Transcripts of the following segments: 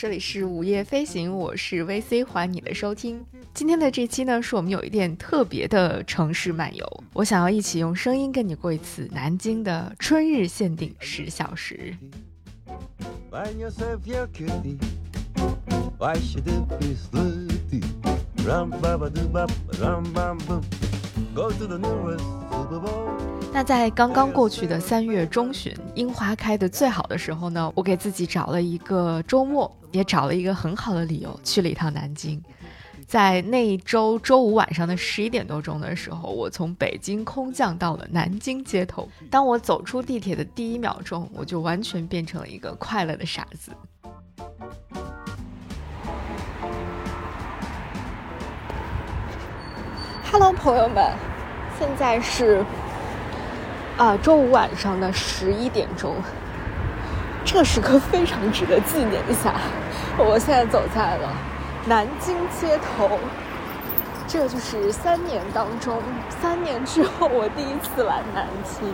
这里是午夜飞行，我是 VC，欢迎你的收听。今天的这期呢，是我们有一点特别的城市漫游，我想要一起用声音跟你过一次南京的春日限定十小时。那在刚刚过去的三月中旬，樱花开的最好的时候呢，我给自己找了一个周末，也找了一个很好的理由，去了一趟南京。在那一周周五晚上的十一点多钟的时候，我从北京空降到了南京街头。当我走出地铁的第一秒钟，我就完全变成了一个快乐的傻子。Hello，朋友们，现在是啊周五晚上的十一点钟，这个时刻非常值得纪念一下。我现在走在了南京街头，这就是三年当中，三年之后我第一次来南京，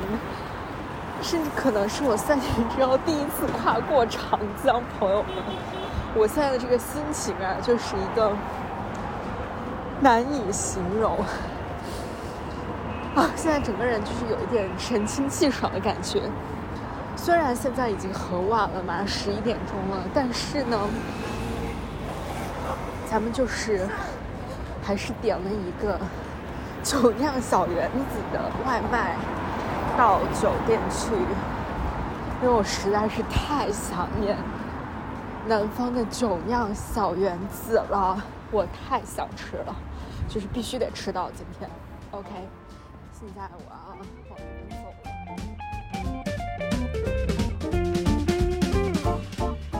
甚至可能是我三年之后第一次跨过长江。朋友们，我现在的这个心情啊，就是一个。难以形容啊！现在整个人就是有一点神清气爽的感觉。虽然现在已经很晚了，马上十一点钟了，但是呢，咱们就是还是点了一个酒酿小圆子的外卖到酒店去，因为我实在是太想念南方的酒酿小圆子了。我太想吃了，就是必须得吃到今天。OK，现在我要往这边走了。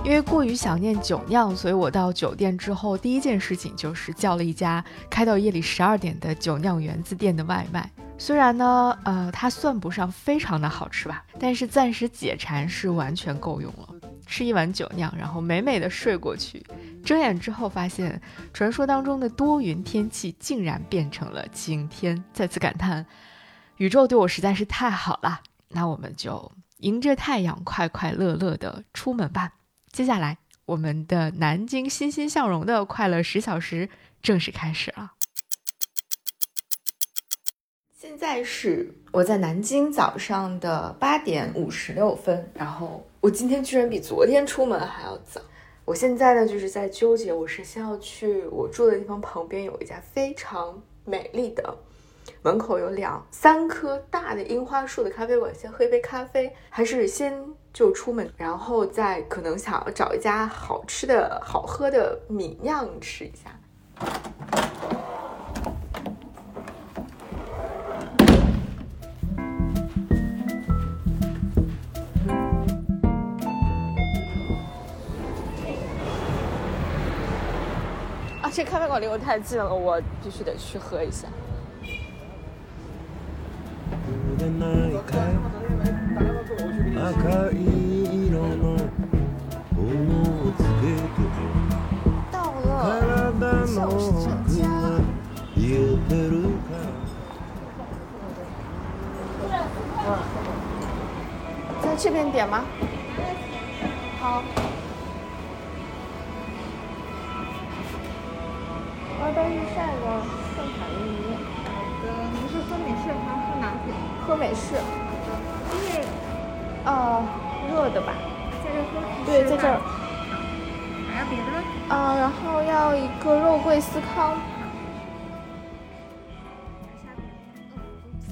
因为过于想念酒酿，所以我到酒店之后第一件事情就是叫了一家开到夜里十二点的酒酿园子店的外卖。虽然呢，呃，它算不上非常的好吃吧，但是暂时解馋是完全够用了。吃一碗酒酿，然后美美的睡过去。睁眼之后，发现传说当中的多云天气竟然变成了晴天，再次感叹宇宙对我实在是太好了。那我们就迎着太阳，快快乐乐的出门吧。接下来，我们的南京欣欣向荣的快乐十小时正式开始了。现在是我在南京早上的八点五十六分，然后我今天居然比昨天出门还要早。我现在呢就是在纠结，我是先要去我住的地方旁边有一家非常美丽的，门口有两三棵大的樱花树的咖啡馆，先喝一杯咖啡，还是先就出门，然后再可能想要找一家好吃的好喝的米酿吃一下。这咖啡馆离我太近了，我必须得去喝一下。在这边点吗？好。杯日晒的盛产玉米。好的，您是喝美式还是喝拿铁？喝美式。就是，呃，热的吧？在这喝？对，在这儿。还要别的？啊，然后要一个肉桂司康。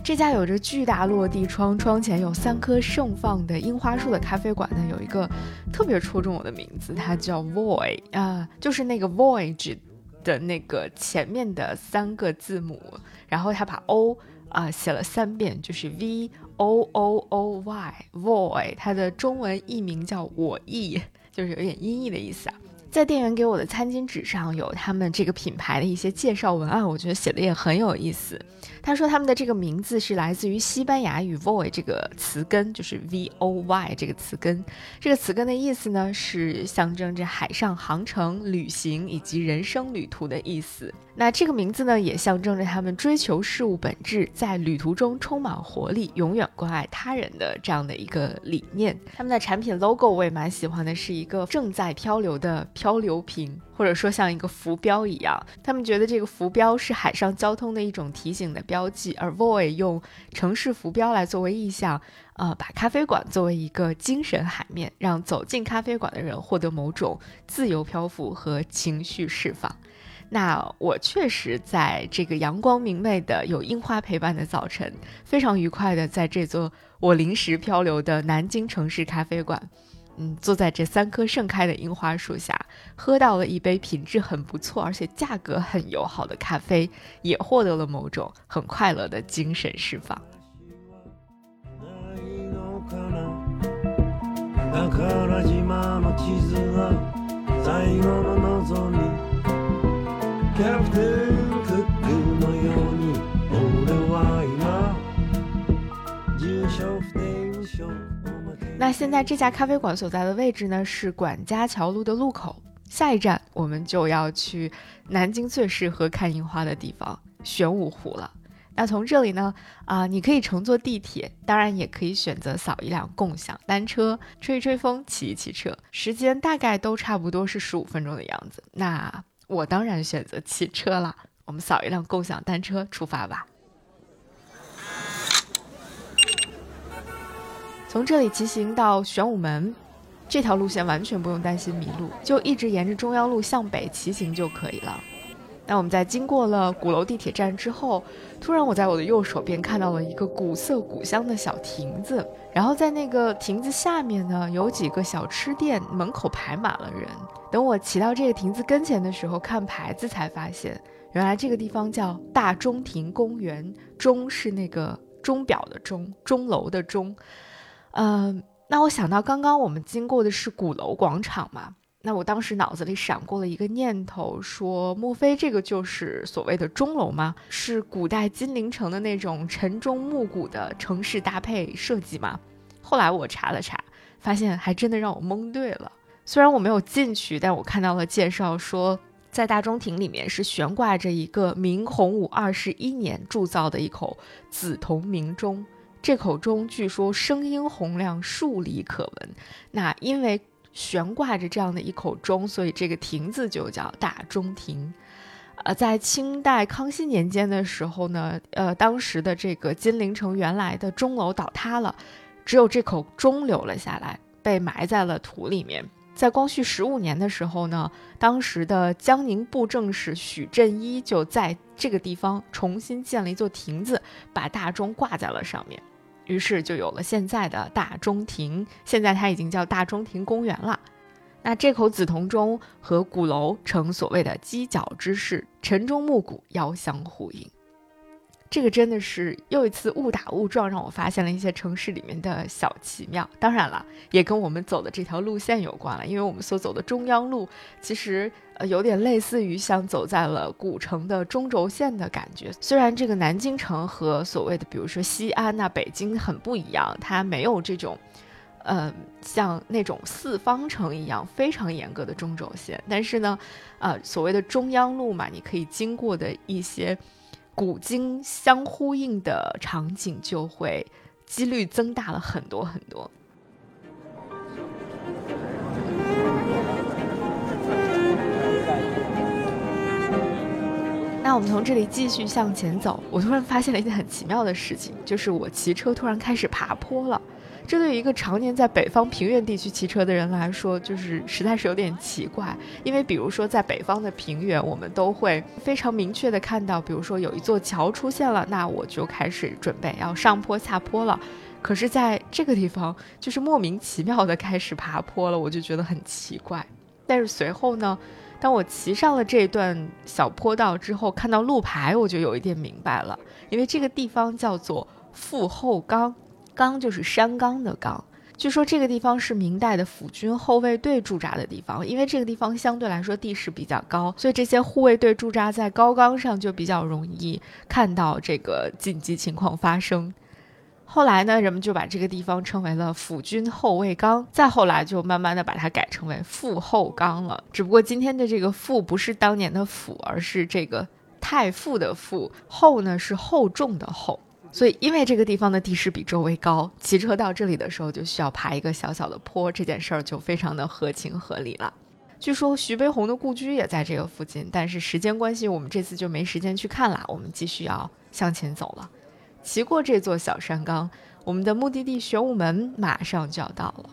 这家有着巨大落地窗，窗前有三棵盛放的樱花树的咖啡馆呢，有一个特别戳中我的名字，它叫 Voy 啊，就是那个 Voyage。的那个前面的三个字母，然后他把 O 啊写了三遍，就是 V O O O Y，Voy，它的中文译名叫我译，就是有点音译的意思啊。在店员给我的餐巾纸上有他们这个品牌的一些介绍文案，我觉得写的也很有意思。他说他们的这个名字是来自于西班牙语 voy 这个词根，就是 V O Y 这个词根。这个词根的意思呢是象征着海上航程、旅行以及人生旅途的意思。那这个名字呢也象征着他们追求事物本质，在旅途中充满活力，永远关爱他人的这样的一个理念。他们的产品 logo 我也蛮喜欢的，是一个正在漂流的。漂流瓶，或者说像一个浮标一样。他们觉得这个浮标是海上交通的一种提醒的标记，而 Voy 用城市浮标来作为意象，呃，把咖啡馆作为一个精神海面，让走进咖啡馆的人获得某种自由漂浮和情绪释放。那我确实在这个阳光明媚的、有樱花陪伴的早晨，非常愉快的在这座我临时漂流的南京城市咖啡馆，嗯，坐在这三棵盛开的樱花树下，喝到了一杯品质很不错而且价格很友好的咖啡，也获得了某种很快乐的精神释放。那现在这家咖啡馆所在的位置呢，是管家桥路的路口。下一站我们就要去南京最适合看樱花的地方——玄武湖了。那从这里呢，啊，你可以乘坐地铁，当然也可以选择扫一辆共享单车，吹一吹风，骑一骑车，时间大概都差不多是十五分钟的样子。那我当然选择骑车了。我们扫一辆共享单车出发吧。从这里骑行到玄武门，这条路线完全不用担心迷路，就一直沿着中央路向北骑行就可以了。那我们在经过了鼓楼地铁站之后，突然我在我的右手边看到了一个古色古香的小亭子，然后在那个亭子下面呢，有几个小吃店，门口排满了人。等我骑到这个亭子跟前的时候，看牌子才发现。原来这个地方叫大钟庭公园，钟是那个钟表的钟，钟楼的钟。嗯，那我想到刚刚我们经过的是鼓楼广场嘛，那我当时脑子里闪过了一个念头，说莫非这个就是所谓的钟楼吗？是古代金陵城的那种晨钟暮鼓的城市搭配设计吗？后来我查了查，发现还真的让我蒙对了。虽然我没有进去，但我看到了介绍说。在大中庭里面是悬挂着一个明洪武二十一年铸造的一口紫铜明钟，这口钟据说声音洪亮，数里可闻。那因为悬挂着这样的一口钟，所以这个亭子就叫大钟亭。呃，在清代康熙年间的时候呢，呃，当时的这个金陵城原来的钟楼倒塌了，只有这口钟留了下来，被埋在了土里面。在光绪十五年的时候呢，当时的江宁布政使许振一就在这个地方重新建了一座亭子，把大钟挂在了上面，于是就有了现在的大钟亭。现在它已经叫大钟亭公园了。那这口紫铜钟和鼓楼呈所谓的犄角之势，晨钟暮鼓，遥相呼应。这个真的是又一次误打误撞，让我发现了一些城市里面的小奇妙。当然了，也跟我们走的这条路线有关了，因为我们所走的中央路，其实呃有点类似于像走在了古城的中轴线的感觉。虽然这个南京城和所谓的比如说西安呐、北京很不一样，它没有这种，呃，像那种四方城一样非常严格的中轴线，但是呢，呃，所谓的中央路嘛，你可以经过的一些。古今相呼应的场景就会几率增大了很多很多。那我们从这里继续向前走，我突然发现了一件很奇妙的事情，就是我骑车突然开始爬坡了。这对于一个常年在北方平原地区骑车的人来说，就是实在是有点奇怪。因为比如说在北方的平原，我们都会非常明确的看到，比如说有一座桥出现了，那我就开始准备要上坡下坡了。可是在这个地方，就是莫名其妙的开始爬坡了，我就觉得很奇怪。但是随后呢，当我骑上了这段小坡道之后，看到路牌，我就有一点明白了，因为这个地方叫做富后岗。岗就是山岗的岗，据说这个地方是明代的府军后卫队驻扎的地方。因为这个地方相对来说地势比较高，所以这些护卫队驻扎在高岗上就比较容易看到这个紧急情况发生。后来呢，人们就把这个地方称为了府军后卫岗，再后来就慢慢的把它改成为副后岗了。只不过今天的这个副不是当年的府，而是这个太傅的傅，后呢是厚重的厚。所以，因为这个地方的地势比周围高，骑车到这里的时候就需要爬一个小小的坡，这件事儿就非常的合情合理了。据说徐悲鸿的故居也在这个附近，但是时间关系，我们这次就没时间去看啦。我们继续要向前走了，骑过这座小山岗，我们的目的地玄武门马上就要到了。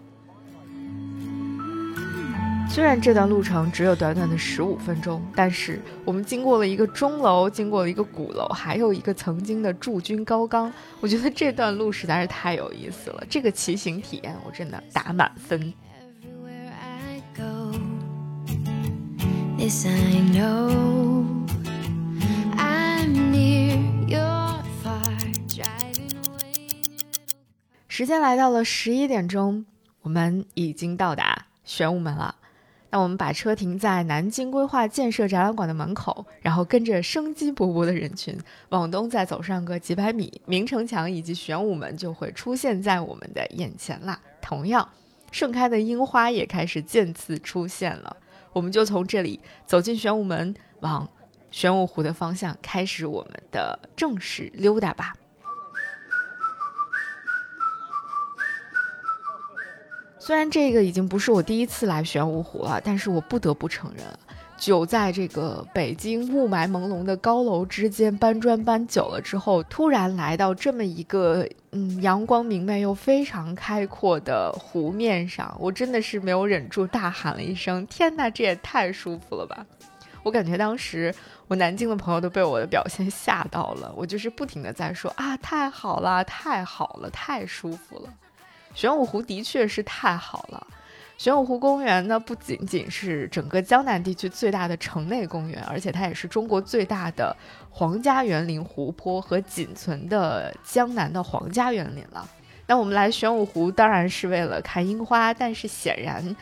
虽然这段路程只有短短的十五分钟，但是我们经过了一个钟楼，经过了一个鼓楼，还有一个曾经的驻军高岗。我觉得这段路实在是太有意思了，这个骑行体验我真的打满分。时间来到了十一点钟，我们已经到达玄武门了。那我们把车停在南京规划建设展览馆的门口，然后跟着生机勃勃的人群往东再走上个几百米，明城墙以及玄武门就会出现在我们的眼前啦。同样，盛开的樱花也开始渐次出现了。我们就从这里走进玄武门，往玄武湖的方向开始我们的正式溜达吧。虽然这个已经不是我第一次来玄武湖了，但是我不得不承认，久在这个北京雾霾朦胧的高楼之间搬砖搬久了之后，突然来到这么一个嗯阳光明媚又非常开阔的湖面上，我真的是没有忍住大喊了一声：“天哪，这也太舒服了吧！”我感觉当时我南京的朋友都被我的表现吓到了，我就是不停的在说：“啊，太好了，太好了，太舒服了。”玄武湖的确是太好了。玄武湖公园呢，不仅仅是整个江南地区最大的城内公园，而且它也是中国最大的皇家园林湖泊和仅存的江南的皇家园林了。那我们来玄武湖当然是为了看樱花，但是显然，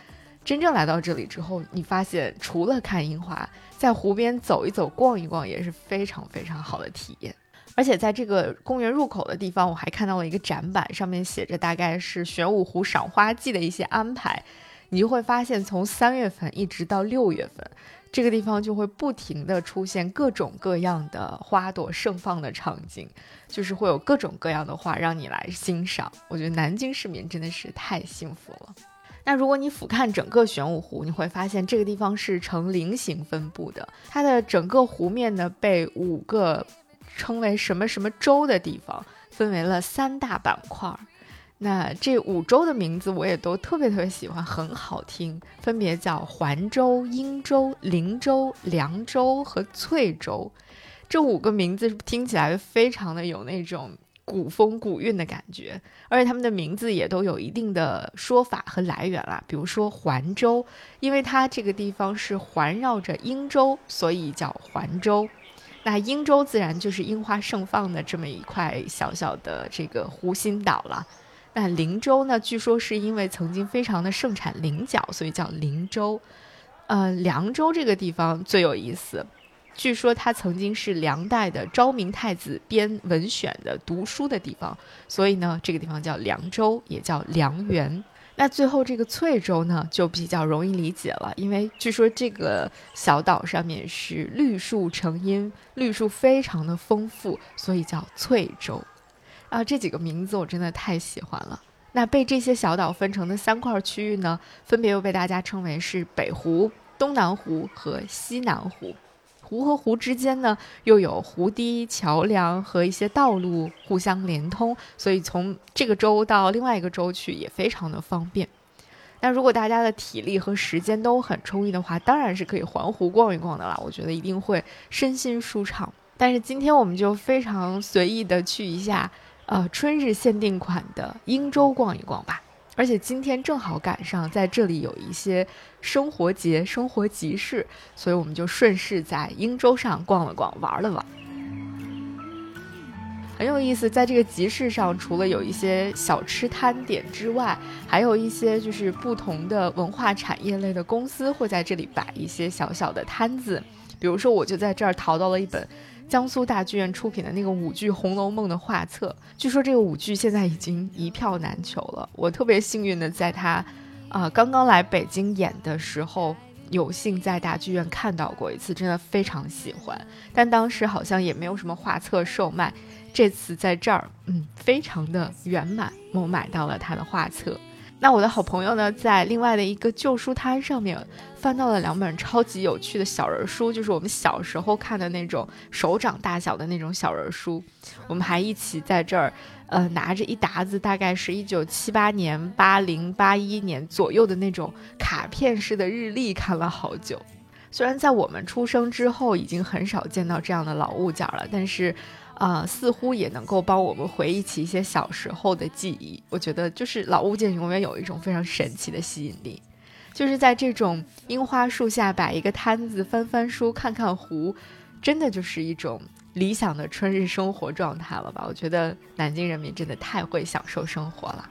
真正来到这里之后，你发现除了看樱花，在湖边走一走、逛一逛也是非常非常好的体验。而且在这个公园入口的地方，我还看到了一个展板，上面写着大概是玄武湖赏花季的一些安排。你就会发现，从三月份一直到六月份，这个地方就会不停的出现各种各样的花朵盛放的场景，就是会有各种各样的花让你来欣赏。我觉得南京市民真的是太幸福了。那如果你俯瞰整个玄武湖，你会发现这个地方是呈菱形分布的，它的整个湖面呢被五个。称为什么什么州的地方，分为了三大板块儿。那这五州的名字我也都特别特别喜欢，很好听，分别叫环州、英州、灵州、凉州和翠州。这五个名字听起来非常的有那种古风古韵的感觉，而且他们的名字也都有一定的说法和来源啦。比如说环州，因为它这个地方是环绕着英州，所以叫环州。那英州自然就是樱花盛放的这么一块小小的这个湖心岛了。那灵州呢，据说是因为曾经非常的盛产菱角，所以叫灵州。呃，凉州这个地方最有意思，据说它曾经是梁代的昭明太子编文选的读书的地方，所以呢，这个地方叫凉州，也叫凉园。那最后这个翠州呢，就比较容易理解了，因为据说这个小岛上面是绿树成荫，绿树非常的丰富，所以叫翠州。啊，这几个名字我真的太喜欢了。那被这些小岛分成的三块区域呢，分别又被大家称为是北湖、东南湖和西南湖。湖和湖之间呢，又有湖堤、桥梁和一些道路互相连通，所以从这个州到另外一个州去也非常的方便。那如果大家的体力和时间都很充裕的话，当然是可以环湖逛一逛的啦。我觉得一定会身心舒畅。但是今天我们就非常随意的去一下，呃，春日限定款的英州逛一逛吧。而且今天正好赶上在这里有一些生活节、生活集市，所以我们就顺势在英州上逛了逛、玩了玩，很有意思。在这个集市上，除了有一些小吃摊点之外，还有一些就是不同的文化产业类的公司会在这里摆一些小小的摊子。比如说，我就在这儿淘到了一本。江苏大剧院出品的那个舞剧《红楼梦》的画册，据说这个舞剧现在已经一票难求了。我特别幸运的在它，啊，刚刚来北京演的时候，有幸在大剧院看到过一次，真的非常喜欢。但当时好像也没有什么画册售卖，这次在这儿，嗯，非常的圆满，我买到了他的画册。那我的好朋友呢，在另外的一个旧书摊上面翻到了两本超级有趣的小人书，就是我们小时候看的那种手掌大小的那种小人书。我们还一起在这儿，呃，拿着一沓子，大概是一九七八年、八零、八一年左右的那种卡片式的日历，看了好久。虽然在我们出生之后已经很少见到这样的老物件了，但是。啊，似乎也能够帮我们回忆起一些小时候的记忆。我觉得，就是老物件永远有一种非常神奇的吸引力。就是在这种樱花树下摆一个摊子，翻翻书，看看湖，真的就是一种理想的春日生活状态了吧？我觉得南京人民真的太会享受生活了。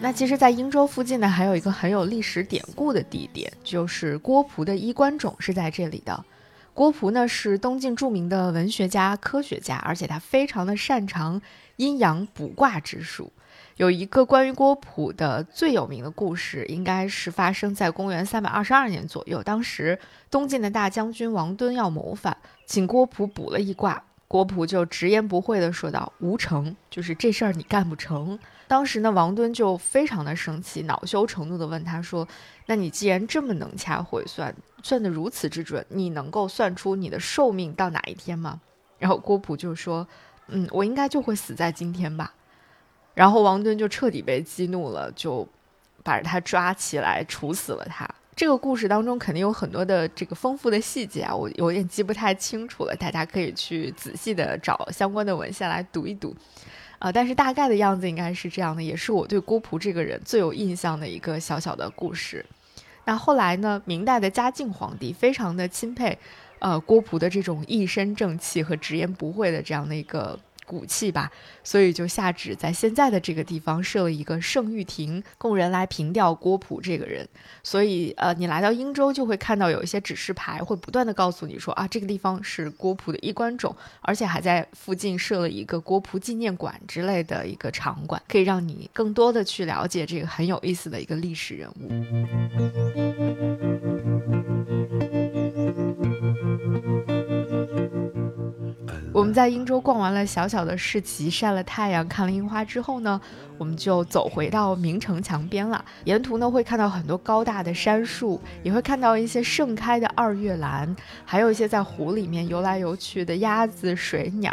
那其实，在英州附近呢，还有一个很有历史典故的地点，就是郭璞的衣冠冢是在这里的。郭璞呢是东晋著名的文学家、科学家，而且他非常的擅长阴阳卜卦之术。有一个关于郭璞的最有名的故事，应该是发生在公元三百二十二年左右。当时东晋的大将军王敦要谋反，请郭璞卜了一卦。郭璞就直言不讳地说道：“无成，就是这事儿你干不成。”当时呢，王敦就非常的生气，恼羞成怒地问他说：“那你既然这么能掐会算，算得如此之准，你能够算出你的寿命到哪一天吗？”然后郭璞就说：“嗯，我应该就会死在今天吧。”然后王敦就彻底被激怒了，就把他抓起来处死了他。这个故事当中肯定有很多的这个丰富的细节啊，我有点记不太清楚了，大家可以去仔细的找相关的文献来读一读，啊，但是大概的样子应该是这样的，也是我对郭璞这个人最有印象的一个小小的故事。那后来呢，明代的嘉靖皇帝非常的钦佩，呃，郭璞的这种一身正气和直言不讳的这样的一个。骨气吧，所以就下旨在现在的这个地方设了一个圣玉亭，供人来凭吊郭璞这个人。所以，呃，你来到英州就会看到有一些指示牌，会不断的告诉你说啊，这个地方是郭璞的衣冠冢，而且还在附近设了一个郭璞纪念馆之类的一个场馆，可以让你更多的去了解这个很有意思的一个历史人物。我们在英州逛完了小小的市集，晒了太阳，看了樱花之后呢，我们就走回到明城墙边了。沿途呢会看到很多高大的杉树，也会看到一些盛开的二月兰，还有一些在湖里面游来游去的鸭子、水鸟，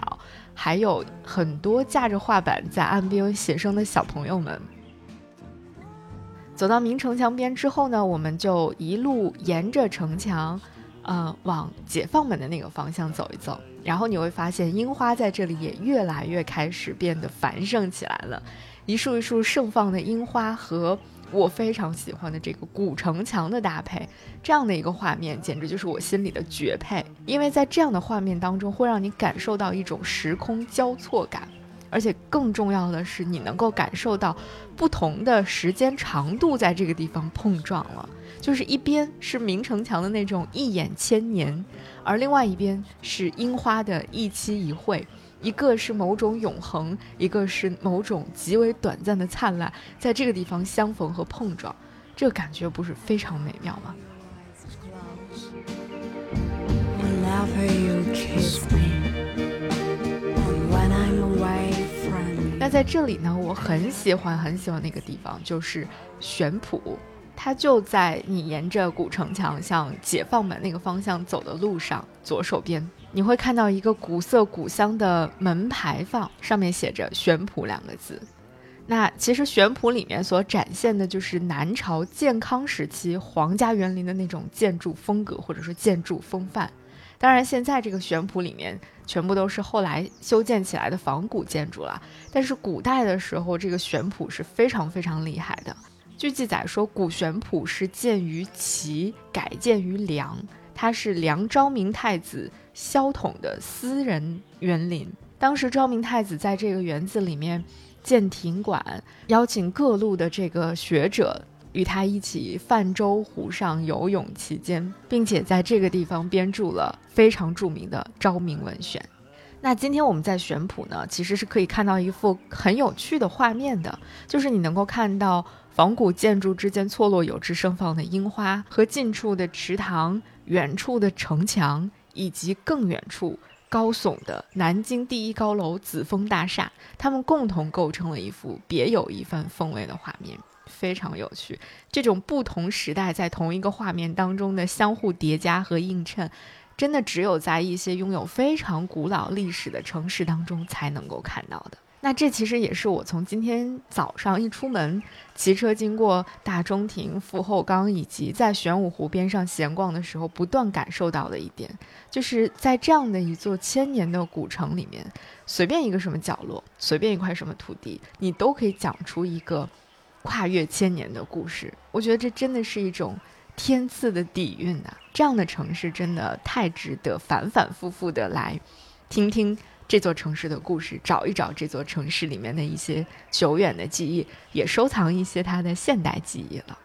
还有很多架着画板在岸边写生的小朋友们。走到明城墙边之后呢，我们就一路沿着城墙。呃，往解放门的那个方向走一走，然后你会发现樱花在这里也越来越开始变得繁盛起来了。一束一束盛放的樱花和我非常喜欢的这个古城墙的搭配，这样的一个画面简直就是我心里的绝配。因为在这样的画面当中，会让你感受到一种时空交错感，而且更重要的是，你能够感受到不同的时间长度在这个地方碰撞了。就是一边是明城墙的那种一眼千年，而另外一边是樱花的一期一会，一个是某种永恒，一个是某种极为短暂的灿烂，在这个地方相逢和碰撞，这个感觉不是非常美妙吗？那在这里呢，我很喜欢很喜欢那个地方，就是玄圃。它就在你沿着古城墙向解放门那个方向走的路上，左手边你会看到一个古色古香的门牌坊，上面写着“玄圃”两个字。那其实玄圃里面所展现的就是南朝建康时期皇家园林的那种建筑风格或者说建筑风范。当然，现在这个玄圃里面全部都是后来修建起来的仿古建筑了，但是古代的时候，这个玄圃是非常非常厉害的。据记载说，古玄圃是建于齐，改建于梁。它是梁昭明太子萧统的私人园林。当时昭明太子在这个园子里面建庭馆，邀请各路的这个学者与他一起泛舟湖上游泳其间，并且在这个地方编著了非常著名的《昭明文选》。那今天我们在玄圃呢，其实是可以看到一幅很有趣的画面的，就是你能够看到仿古建筑之间错落有致盛放的樱花，和近处的池塘、远处的城墙，以及更远处高耸的南京第一高楼紫峰大厦，它们共同构成了一幅别有一番风味的画面，非常有趣。这种不同时代在同一个画面当中的相互叠加和映衬。真的只有在一些拥有非常古老历史的城市当中才能够看到的。那这其实也是我从今天早上一出门，骑车经过大中庭、富后岗以及在玄武湖边上闲逛的时候，不断感受到的一点，就是在这样的一座千年的古城里面，随便一个什么角落，随便一块什么土地，你都可以讲出一个跨越千年的故事。我觉得这真的是一种。天赐的底蕴呐，这样的城市真的太值得反反复复的来听听这座城市的故事，找一找这座城市里面的一些久远的记忆，也收藏一些它的现代记忆了。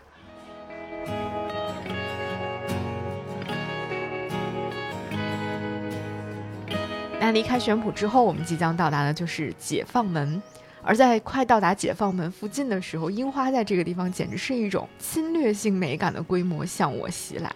那离开玄浦之后，我们即将到达的就是解放门。而在快到达解放门附近的时候，樱花在这个地方简直是一种侵略性美感的规模向我袭来。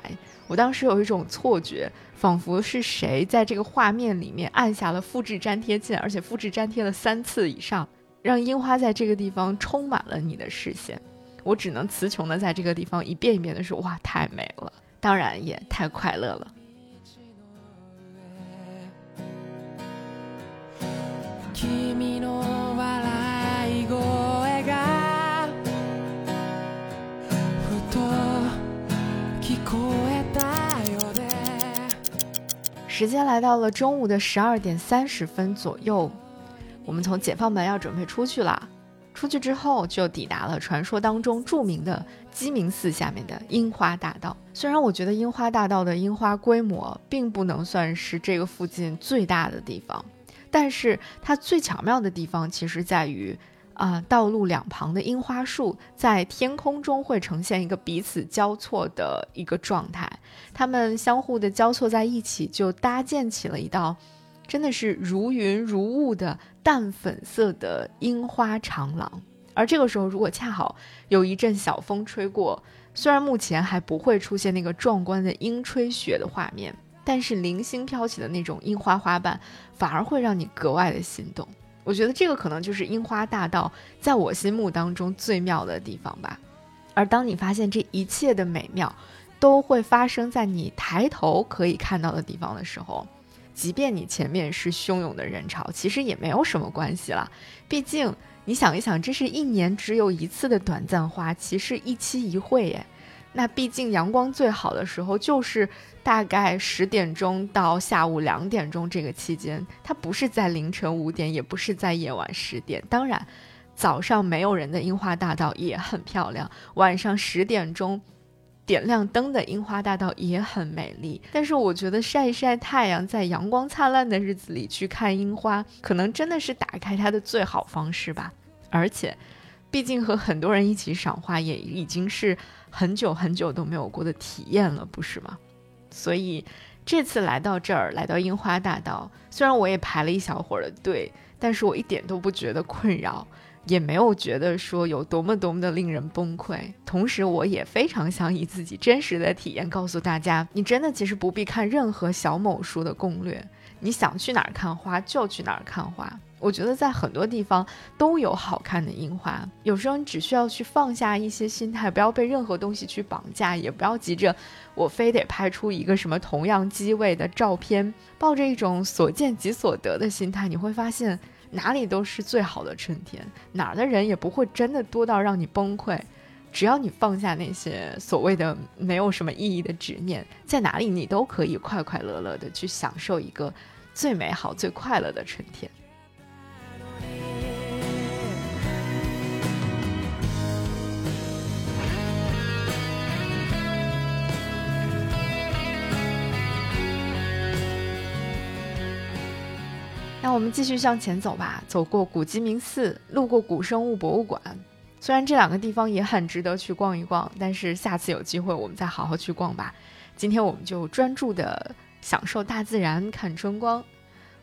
我当时有一种错觉，仿佛是谁在这个画面里面按下了复制粘贴键，而且复制粘贴了三次以上，让樱花在这个地方充满了你的视线。我只能词穷的在这个地方一遍一遍的说：“哇，太美了！”当然也太快乐了。时间来到了中午的十二点三十分左右，我们从解放门要准备出去了。出去之后就抵达了传说当中著名的鸡鸣寺下面的樱花大道。虽然我觉得樱花大道的樱花规模并不能算是这个附近最大的地方，但是它最巧妙的地方其实在于。啊，道路两旁的樱花树在天空中会呈现一个彼此交错的一个状态，它们相互的交错在一起，就搭建起了一道真的是如云如雾的淡粉色的樱花长廊。而这个时候，如果恰好有一阵小风吹过，虽然目前还不会出现那个壮观的樱吹雪的画面，但是零星飘起的那种樱花花瓣，反而会让你格外的心动。我觉得这个可能就是樱花大道在我心目当中最妙的地方吧。而当你发现这一切的美妙都会发生在你抬头可以看到的地方的时候，即便你前面是汹涌的人潮，其实也没有什么关系了。毕竟你想一想，这是一年只有一次的短暂花期，是一期一会耶。那毕竟阳光最好的时候就是大概十点钟到下午两点钟这个期间，它不是在凌晨五点，也不是在夜晚十点。当然，早上没有人的樱花大道也很漂亮，晚上十点钟点亮灯的樱花大道也很美丽。但是我觉得晒一晒太阳，在阳光灿烂的日子里去看樱花，可能真的是打开它的最好方式吧。而且，毕竟和很多人一起赏花也已经是。很久很久都没有过的体验了，不是吗？所以这次来到这儿，来到樱花大道，虽然我也排了一小会儿的队，但是我一点都不觉得困扰，也没有觉得说有多么多么的令人崩溃。同时，我也非常想以自己真实的体验告诉大家，你真的其实不必看任何小某书的攻略，你想去哪儿看花就去哪儿看花。我觉得在很多地方都有好看的樱花，有时候你只需要去放下一些心态，不要被任何东西去绑架，也不要急着我非得拍出一个什么同样机位的照片，抱着一种所见即所得的心态，你会发现哪里都是最好的春天，哪儿的人也不会真的多到让你崩溃。只要你放下那些所谓的没有什么意义的执念，在哪里你都可以快快乐乐的去享受一个最美好、最快乐的春天。那我们继续向前走吧，走过古鸡鸣寺，路过古生物博物馆。虽然这两个地方也很值得去逛一逛，但是下次有机会我们再好好去逛吧。今天我们就专注的享受大自然，看春光。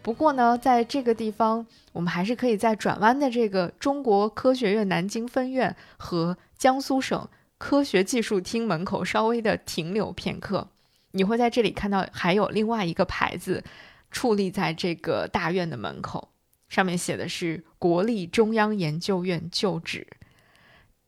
不过呢，在这个地方，我们还是可以在转弯的这个中国科学院南京分院和江苏省科学技术厅门口稍微的停留片刻。你会在这里看到还有另外一个牌子矗立在这个大院的门口，上面写的是国立中央研究院旧址。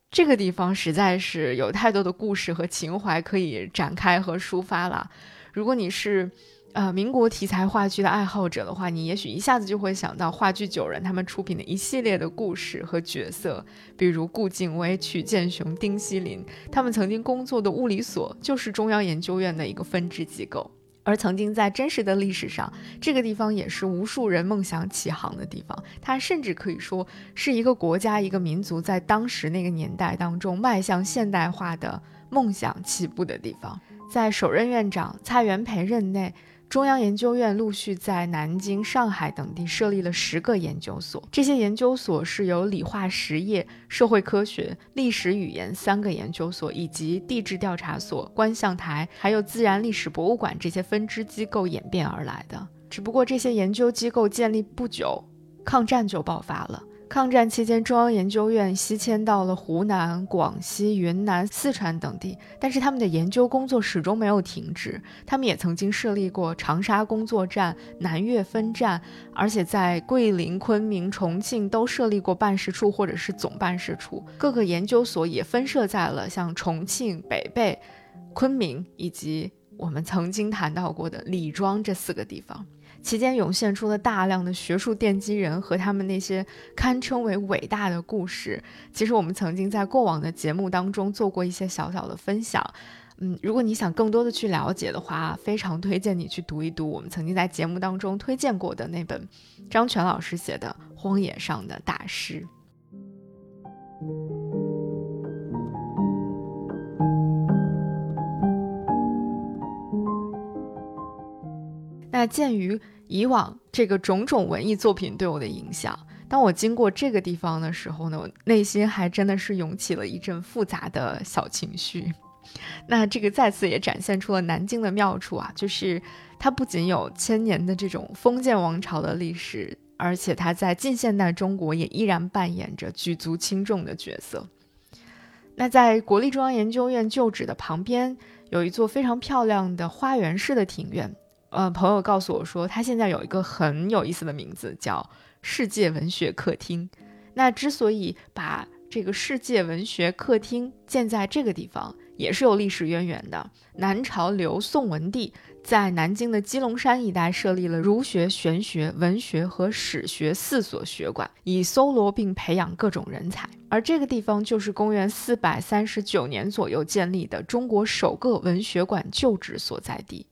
这个地方实在是有太多的故事和情怀可以展开和抒发了。如果你是呃民国题材话剧的爱好者的话，你也许一下子就会想到话剧九人他们出品的一系列的故事和角色，比如顾景薇、曲建雄、丁锡林，他们曾经工作的物理所就是中央研究院的一个分支机构。而曾经在真实的历史上，这个地方也是无数人梦想起航的地方。它甚至可以说是一个国家、一个民族在当时那个年代当中迈向现代化的梦想起步的地方。在首任院长蔡元培任内。中央研究院陆续在南京、上海等地设立了十个研究所，这些研究所是由理化实业、社会科学、历史语言三个研究所，以及地质调查所、观象台，还有自然历史博物馆这些分支机构演变而来的。只不过这些研究机构建立不久，抗战就爆发了。抗战期间，中央研究院西迁到了湖南、广西、云南、四川等地，但是他们的研究工作始终没有停止。他们也曾经设立过长沙工作站、南岳分站，而且在桂林、昆明、重庆都设立过办事处或者是总办事处。各个研究所也分设在了像重庆、北碚、昆明以及我们曾经谈到过的李庄这四个地方。期间涌现出了大量的学术奠基人和他们那些堪称为伟大的故事。其实我们曾经在过往的节目当中做过一些小小的分享。嗯，如果你想更多的去了解的话，非常推荐你去读一读我们曾经在节目当中推荐过的那本张全老师写的《荒野上的大师》。那鉴于以往这个种种文艺作品对我的影响，当我经过这个地方的时候呢，我内心还真的是涌起了一阵复杂的小情绪。那这个再次也展现出了南京的妙处啊，就是它不仅有千年的这种封建王朝的历史，而且它在近现代中国也依然扮演着举足轻重的角色。那在国立中央研究院旧址的旁边，有一座非常漂亮的花园式的庭院。呃，朋友告诉我说，他现在有一个很有意思的名字，叫世界文学客厅。那之所以把这个世界文学客厅建在这个地方，也是有历史渊源的。南朝刘宋文帝在南京的鸡龙山一带设立了儒学、玄学、文学和史学四所学馆，以搜罗并培养各种人才。而这个地方就是公元四百三十九年左右建立的中国首个文学馆旧址所在地。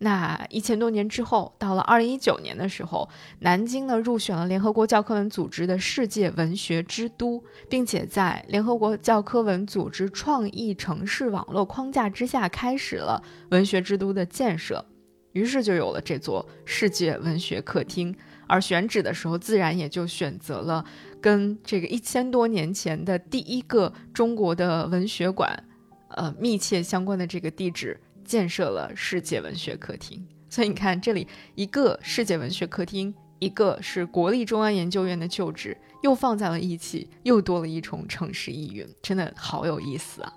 那一千多年之后，到了二零一九年的时候，南京呢入选了联合国教科文组织的世界文学之都，并且在联合国教科文组织创意城市网络框架之下，开始了文学之都的建设。于是就有了这座世界文学客厅。而选址的时候，自然也就选择了跟这个一千多年前的第一个中国的文学馆，呃，密切相关的这个地址。建设了世界文学客厅，所以你看，这里一个世界文学客厅，一个是国立中央研究院的旧址，又放在了一起，又多了一重城市意蕴，真的好有意思啊！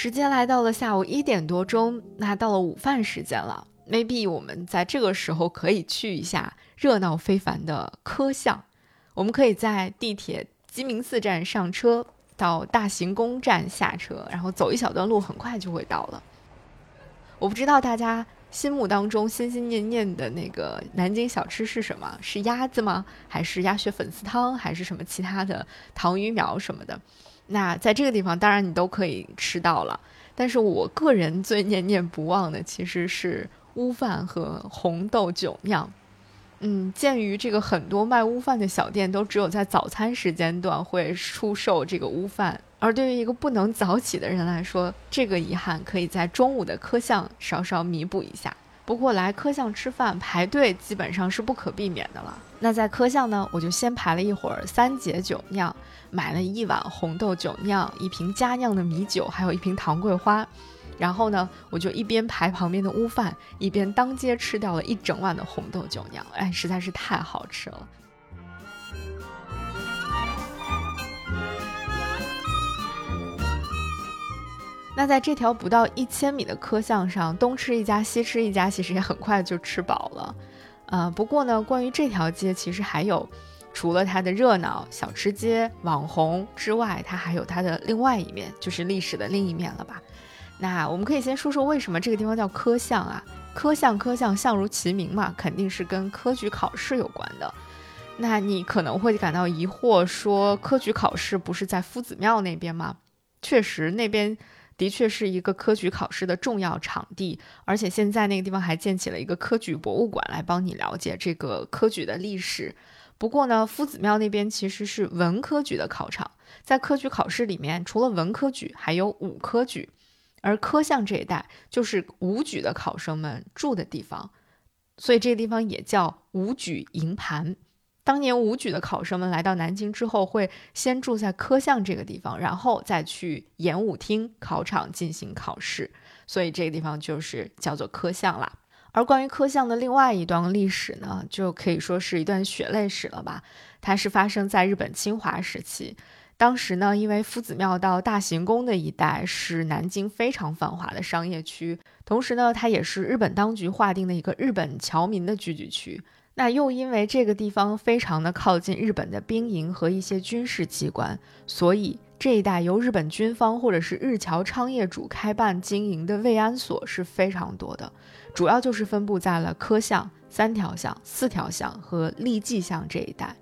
时间来到了下午一点多钟，那到了午饭时间了。maybe 我们在这个时候可以去一下热闹非凡的科巷。我们可以在地铁鸡鸣寺站上车，到大行宫站下车，然后走一小段路，很快就会到了。我不知道大家心目当中心心念念的那个南京小吃是什么？是鸭子吗？还是鸭血粉丝汤？还是什么其他的糖鱼苗什么的？那在这个地方，当然你都可以吃到了，但是我个人最念念不忘的其实是乌饭和红豆酒酿。嗯，鉴于这个很多卖乌饭的小店都只有在早餐时间段会出售这个乌饭，而对于一个不能早起的人来说，这个遗憾可以在中午的科巷稍稍弥补一下。不过来科巷吃饭排队基本上是不可避免的了。那在科巷呢，我就先排了一会儿三节酒酿，买了一碗红豆酒酿，一瓶佳酿的米酒，还有一瓶糖桂花。然后呢，我就一边排旁边的乌饭，一边当街吃掉了一整碗的红豆酒酿。哎，实在是太好吃了。那在这条不到一千米的科巷上，东吃一家西吃一家，其实也很快就吃饱了。呃，不过呢，关于这条街，其实还有除了它的热闹小吃街、网红之外，它还有它的另外一面，就是历史的另一面了吧？那我们可以先说说为什么这个地方叫科巷啊？科巷科巷，巷如其名嘛，肯定是跟科举考试有关的。那你可能会感到疑惑，说科举考试不是在夫子庙那边吗？确实，那边。的确是一个科举考试的重要场地，而且现在那个地方还建起了一个科举博物馆，来帮你了解这个科举的历史。不过呢，夫子庙那边其实是文科举的考场，在科举考试里面，除了文科举，还有武科举，而科巷这一带就是武举的考生们住的地方，所以这个地方也叫武举营盘。当年武举的考生们来到南京之后，会先住在科巷这个地方，然后再去演武厅考场进行考试，所以这个地方就是叫做科巷啦。而关于科巷的另外一段历史呢，就可以说是一段血泪史了吧。它是发生在日本侵华时期，当时呢，因为夫子庙到大行宫的一带是南京非常繁华的商业区，同时呢，它也是日本当局划定的一个日本侨民的聚居区。那又因为这个地方非常的靠近日本的兵营和一些军事机关，所以这一带由日本军方或者是日侨昌业主开办经营的慰安所是非常多的，主要就是分布在了科巷、三条巷、四条巷和立济巷这一带。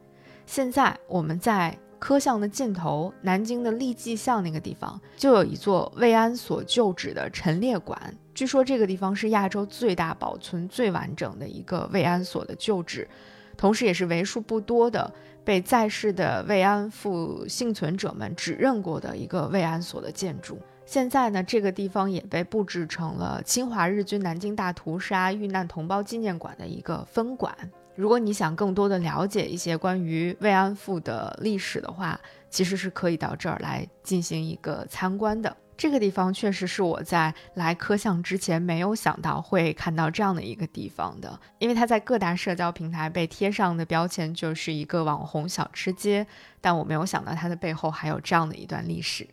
现在我们在。科巷的尽头，南京的立济巷那个地方，就有一座慰安所旧址的陈列馆。据说这个地方是亚洲最大、保存最完整的一个慰安所的旧址，同时也是为数不多的被在世的慰安妇幸存者们指认过的一个慰安所的建筑。现在呢，这个地方也被布置成了侵华日军南京大屠杀遇难同胞纪念馆的一个分馆。如果你想更多的了解一些关于慰安妇的历史的话，其实是可以到这儿来进行一个参观的。这个地方确实是我在来科巷之前没有想到会看到这样的一个地方的，因为它在各大社交平台被贴上的标签就是一个网红小吃街，但我没有想到它的背后还有这样的一段历史。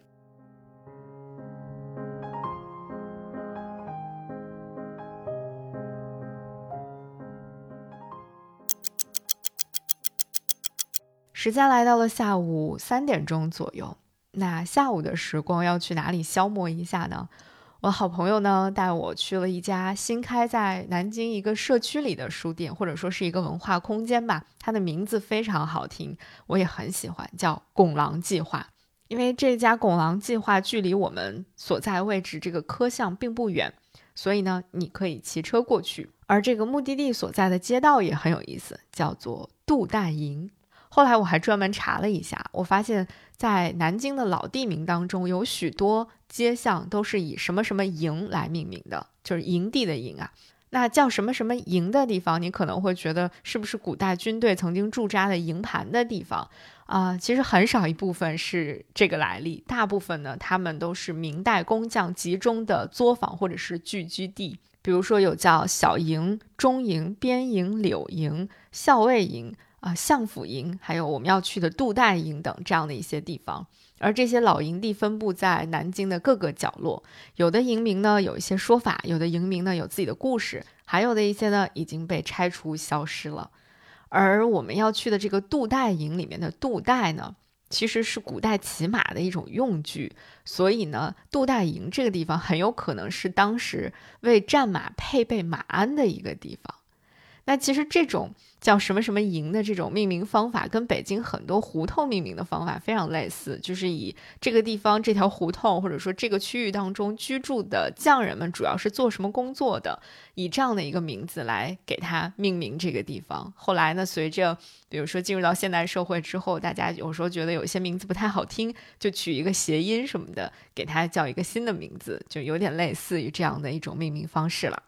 时间来到了下午三点钟左右，那下午的时光要去哪里消磨一下呢？我好朋友呢带我去了一家新开在南京一个社区里的书店，或者说是一个文化空间吧。它的名字非常好听，我也很喜欢，叫“拱廊计划”。因为这家拱廊计划距离我们所在位置这个科巷并不远，所以呢，你可以骑车过去。而这个目的地所在的街道也很有意思，叫做杜大营。后来我还专门查了一下，我发现，在南京的老地名当中，有许多街巷都是以什么什么营来命名的，就是营地的营啊。那叫什么什么营的地方，你可能会觉得是不是古代军队曾经驻扎的营盘的地方啊？其实很少一部分是这个来历，大部分呢，他们都是明代工匠集中的作坊或者是聚居地。比如说有叫小营、中营、边营、柳营、校尉营。啊，相府营，还有我们要去的杜代营等这样的一些地方，而这些老营地分布在南京的各个角落。有的营名呢有一些说法，有的营名呢有自己的故事，还有的一些呢已经被拆除消失了。而我们要去的这个杜代营里面的杜代呢，其实是古代骑马的一种用具，所以呢，杜代营这个地方很有可能是当时为战马配备马鞍的一个地方。那其实这种。叫什么什么营的这种命名方法，跟北京很多胡同命名的方法非常类似，就是以这个地方这条胡同或者说这个区域当中居住的匠人们主要是做什么工作的，以这样的一个名字来给它命名这个地方。后来呢，随着比如说进入到现代社会之后，大家有时候觉得有些名字不太好听，就取一个谐音什么的，给它叫一个新的名字，就有点类似于这样的一种命名方式了。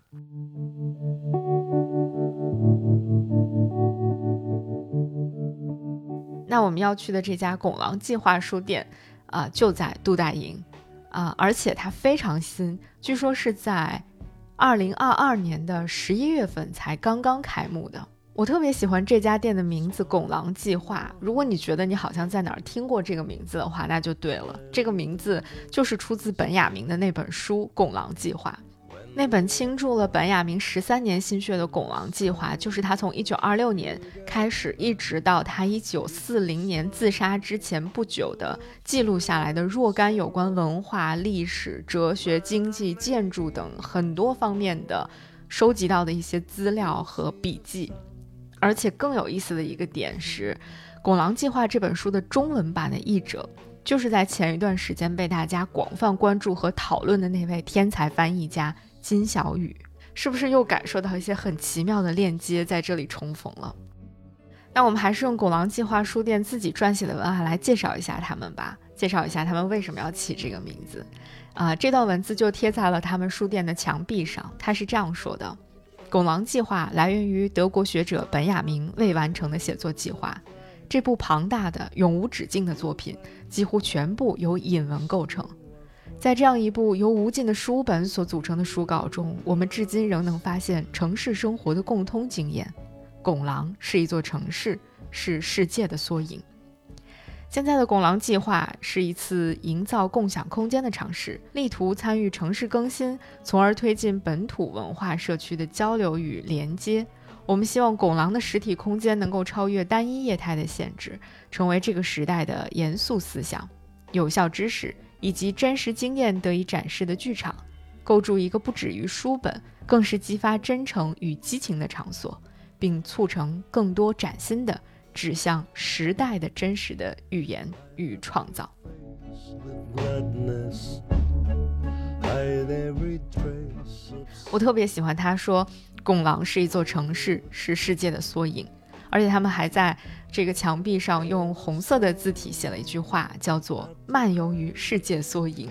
那我们要去的这家拱廊计划书店啊，就在杜大营啊，而且它非常新，据说是在二零二二年的十一月份才刚刚开幕的。我特别喜欢这家店的名字“拱廊计划”。如果你觉得你好像在哪儿听过这个名字的话，那就对了。这个名字就是出自本雅明的那本书《拱廊计划》。那本倾注了本雅明十三年心血的《拱廊计划》，就是他从一九二六年开始，一直到他一九四零年自杀之前不久的记录下来的若干有关文化、历史、哲学、经济、建筑等很多方面的收集到的一些资料和笔记。而且更有意思的一个点是，《拱廊计划》这本书的中文版的译者，就是在前一段时间被大家广泛关注和讨论的那位天才翻译家金小雨。是不是又感受到一些很奇妙的链接在这里重逢了？那我们还是用拱廊计划书店自己撰写的文案来介绍一下他们吧，介绍一下他们为什么要起这个名字。啊，这段文字就贴在了他们书店的墙壁上，他是这样说的。《拱廊计划》来源于德国学者本雅明未完成的写作计划。这部庞大的、永无止境的作品几乎全部由引文构成。在这样一部由无尽的书本所组成的书稿中，我们至今仍能发现城市生活的共通经验。拱廊是一座城市，是世界的缩影。现在的拱廊计划是一次营造共享空间的尝试，力图参与城市更新，从而推进本土文化社区的交流与连接。我们希望拱廊的实体空间能够超越单一业态的限制，成为这个时代的严肃思想、有效知识以及真实经验得以展示的剧场，构筑一个不止于书本，更是激发真诚与激情的场所，并促成更多崭新的。指向时代的真实的语言与创造。我特别喜欢他说，拱廊是一座城市，是世界的缩影。而且他们还在这个墙壁上用红色的字体写了一句话，叫做“漫游于世界缩影”。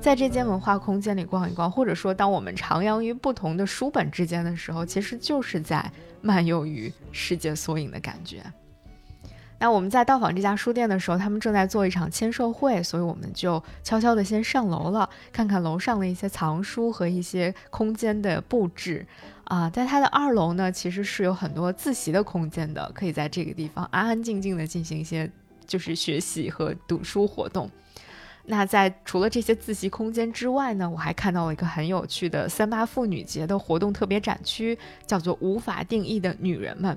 在这间文化空间里逛一逛，或者说当我们徜徉于不同的书本之间的时候，其实就是在漫游于世界缩影的感觉。那我们在到访这家书店的时候，他们正在做一场签售会，所以我们就悄悄的先上楼了，看看楼上的一些藏书和一些空间的布置。啊，在它的二楼呢，其实是有很多自习的空间的，可以在这个地方安安静静的进行一些就是学习和读书活动。那在除了这些自习空间之外呢，我还看到了一个很有趣的三八妇女节的活动特别展区，叫做“无法定义的女人们”。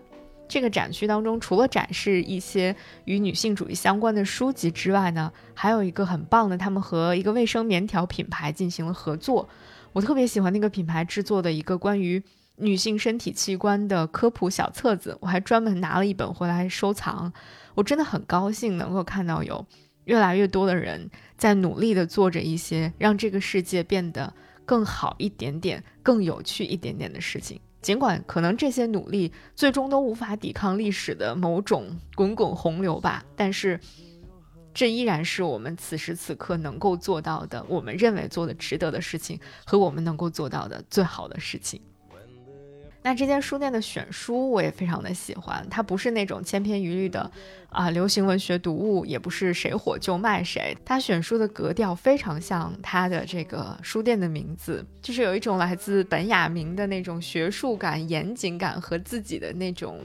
这个展区当中，除了展示一些与女性主义相关的书籍之外呢，还有一个很棒的，他们和一个卫生棉条品牌进行了合作。我特别喜欢那个品牌制作的一个关于女性身体器官的科普小册子，我还专门拿了一本回来收藏。我真的很高兴能够看到有。越来越多的人在努力地做着一些让这个世界变得更好一点点、更有趣一点点的事情。尽管可能这些努力最终都无法抵抗历史的某种滚滚洪流吧，但是这依然是我们此时此刻能够做到的，我们认为做的值得的事情和我们能够做到的最好的事情。那这间书店的选书我也非常的喜欢，它不是那种千篇一律的啊流行文学读物，也不是谁火就卖谁。它选书的格调非常像它的这个书店的名字，就是有一种来自本雅明的那种学术感、严谨感和自己的那种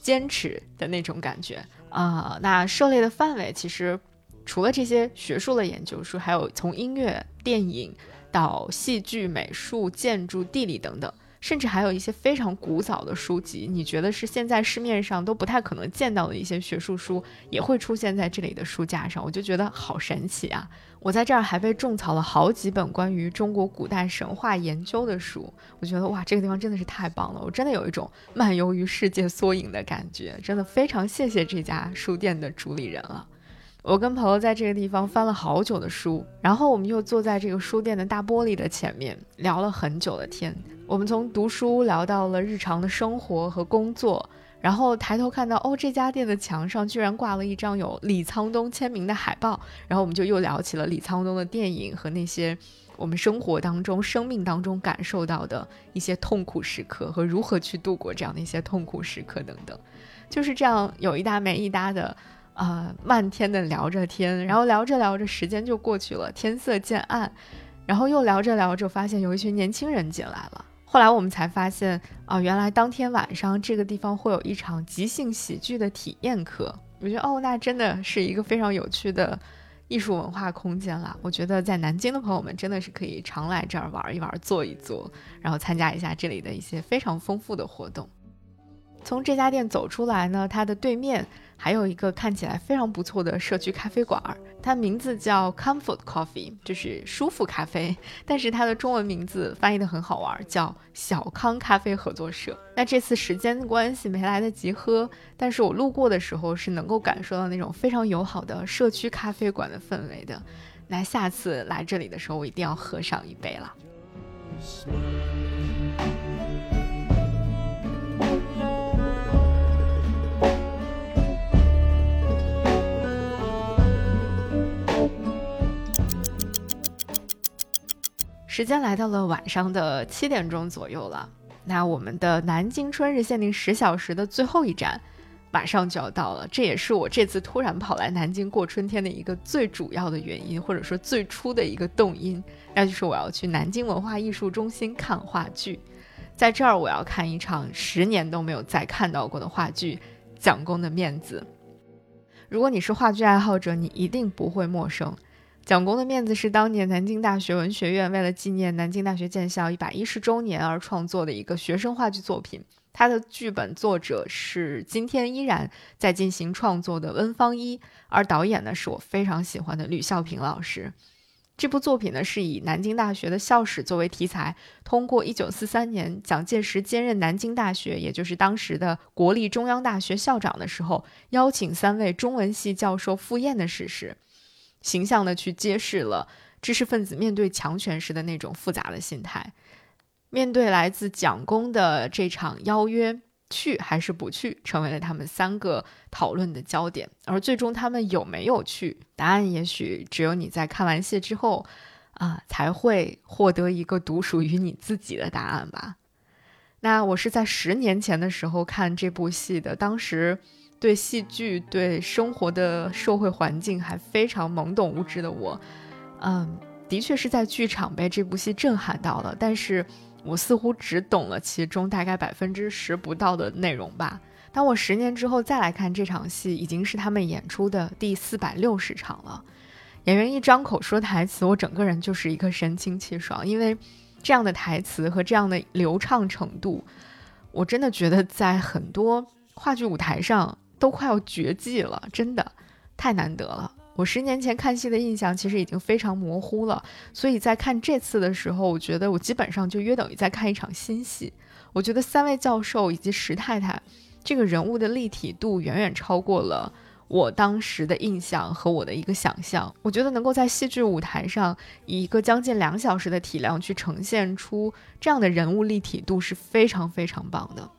坚持的那种感觉啊。那涉猎的范围其实除了这些学术的研究书，还有从音乐、电影到戏剧、美术、建筑、地理等等。甚至还有一些非常古早的书籍，你觉得是现在市面上都不太可能见到的一些学术书，也会出现在这里的书架上，我就觉得好神奇啊！我在这儿还被种草了好几本关于中国古代神话研究的书，我觉得哇，这个地方真的是太棒了，我真的有一种漫游于世界缩影的感觉，真的非常谢谢这家书店的主理人了。我跟朋友在这个地方翻了好久的书，然后我们又坐在这个书店的大玻璃的前面聊了很久的天。我们从读书聊到了日常的生活和工作，然后抬头看到，哦，这家店的墙上居然挂了一张有李沧东签名的海报。然后我们就又聊起了李沧东的电影和那些我们生活当中、生命当中感受到的一些痛苦时刻和如何去度过这样的一些痛苦时刻等等。就是这样有一搭没一搭的，呃，漫天的聊着天，然后聊着聊着时间就过去了，天色渐暗，然后又聊着聊着发现有一群年轻人进来了。后来我们才发现，啊，原来当天晚上这个地方会有一场即兴喜剧的体验课。我觉得，哦，那真的是一个非常有趣的艺术文化空间了。我觉得在南京的朋友们真的是可以常来这儿玩一玩、坐一坐，然后参加一下这里的一些非常丰富的活动。从这家店走出来呢，它的对面。还有一个看起来非常不错的社区咖啡馆，它名字叫 Comfort Coffee，就是舒服咖啡。但是它的中文名字翻译的很好玩，叫小康咖啡合作社。那这次时间关系没来得及喝，但是我路过的时候是能够感受到那种非常友好的社区咖啡馆的氛围的。那下次来这里的时候，我一定要喝上一杯了。时间来到了晚上的七点钟左右了，那我们的南京春日限定十小时的最后一站，马上就要到了。这也是我这次突然跑来南京过春天的一个最主要的原因，或者说最初的一个动因，那就是我要去南京文化艺术中心看话剧。在这儿，我要看一场十年都没有再看到过的话剧《蒋公的面子》。如果你是话剧爱好者，你一定不会陌生。蒋公的面子是当年南京大学文学院为了纪念南京大学建校一百一十周年而创作的一个学生话剧作品。它的剧本作者是今天依然在进行创作的温方一，而导演呢是我非常喜欢的吕孝平老师。这部作品呢是以南京大学的校史作为题材，通过一九四三年蒋介石兼任南京大学，也就是当时的国立中央大学校长的时候，邀请三位中文系教授赴宴的史实。形象的去揭示了知识分子面对强权时的那种复杂的心态，面对来自蒋公的这场邀约，去还是不去，成为了他们三个讨论的焦点。而最终他们有没有去，答案也许只有你在看完戏之后，啊，才会获得一个独属于你自己的答案吧。那我是在十年前的时候看这部戏的，当时。对戏剧、对生活的社会环境还非常懵懂无知的我，嗯，的确是在剧场被这部戏震撼到了，但是我似乎只懂了其中大概百分之十不到的内容吧。当我十年之后再来看这场戏，已经是他们演出的第四百六十场了。演员一张口说台词，我整个人就是一个神清气爽，因为这样的台词和这样的流畅程度，我真的觉得在很多话剧舞台上。都快要绝迹了，真的太难得了。我十年前看戏的印象其实已经非常模糊了，所以在看这次的时候，我觉得我基本上就约等于在看一场新戏。我觉得三位教授以及石太太这个人物的立体度远远超过了我当时的印象和我的一个想象。我觉得能够在戏剧舞台上以一个将近两小时的体量去呈现出这样的人物立体度是非常非常棒的，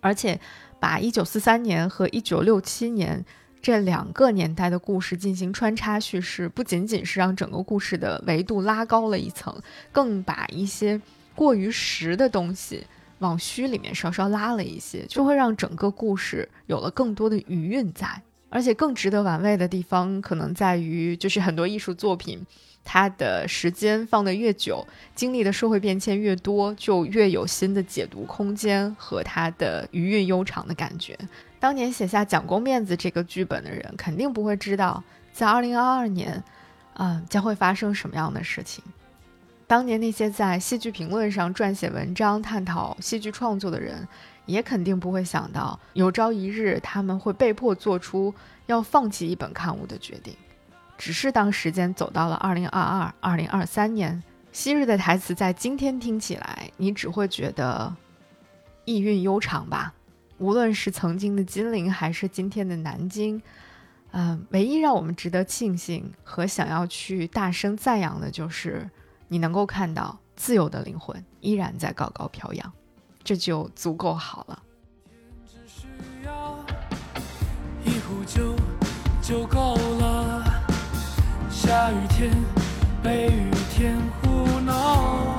而且。把一九四三年和一九六七年这两个年代的故事进行穿插叙事，不仅仅是让整个故事的维度拉高了一层，更把一些过于实的东西往虚里面稍稍拉了一些，就会让整个故事有了更多的余韵在。而且更值得玩味的地方，可能在于就是很多艺术作品。它的时间放得越久，经历的社会变迁越多，就越有新的解读空间和它的余韵悠长的感觉。当年写下《蒋公面子》这个剧本的人，肯定不会知道，在二零二二年，嗯，将会发生什么样的事情。当年那些在戏剧评论上撰写文章、探讨戏剧创作的人，也肯定不会想到，有朝一日他们会被迫做出要放弃一本刊物的决定。只是当时间走到了二零二二、二零二三年，昔日的台词在今天听起来，你只会觉得意蕴悠长吧。无论是曾经的金陵，还是今天的南京，嗯，唯一让我们值得庆幸和想要去大声赞扬的，就是你能够看到自由的灵魂依然在高高飘扬，这就足够好了。苦就就够了。下雨天被雨天胡闹，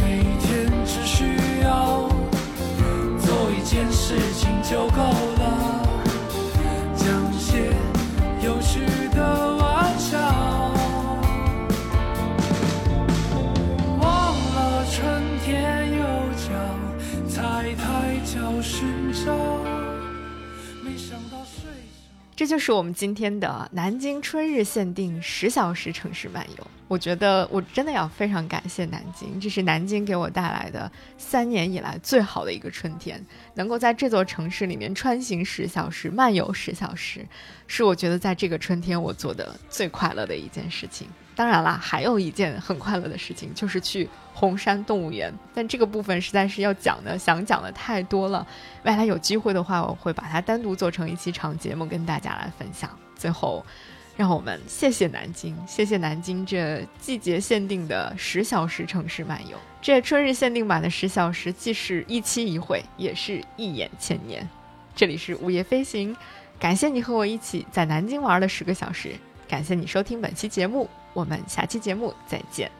每天只需要做一件事情就够。这就是我们今天的南京春日限定十小时城市漫游。我觉得我真的要非常感谢南京，这是南京给我带来的三年以来最好的一个春天。能够在这座城市里面穿行十小时、漫游十小时，是我觉得在这个春天我做的最快乐的一件事情。当然啦，还有一件很快乐的事情，就是去红山动物园。但这个部分实在是要讲的、想讲的太多了。未来有机会的话，我会把它单独做成一期长节目跟大家来分享。最后，让我们谢谢南京，谢谢南京这季节限定的十小时城市漫游。这春日限定版的十小时，既是一期一会，也是一眼千年。这里是午夜飞行，感谢你和我一起在南京玩了十个小时，感谢你收听本期节目，我们下期节目再见。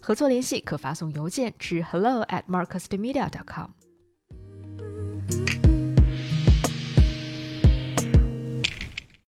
合作联系可发送邮件至 hello at markusmedia.com。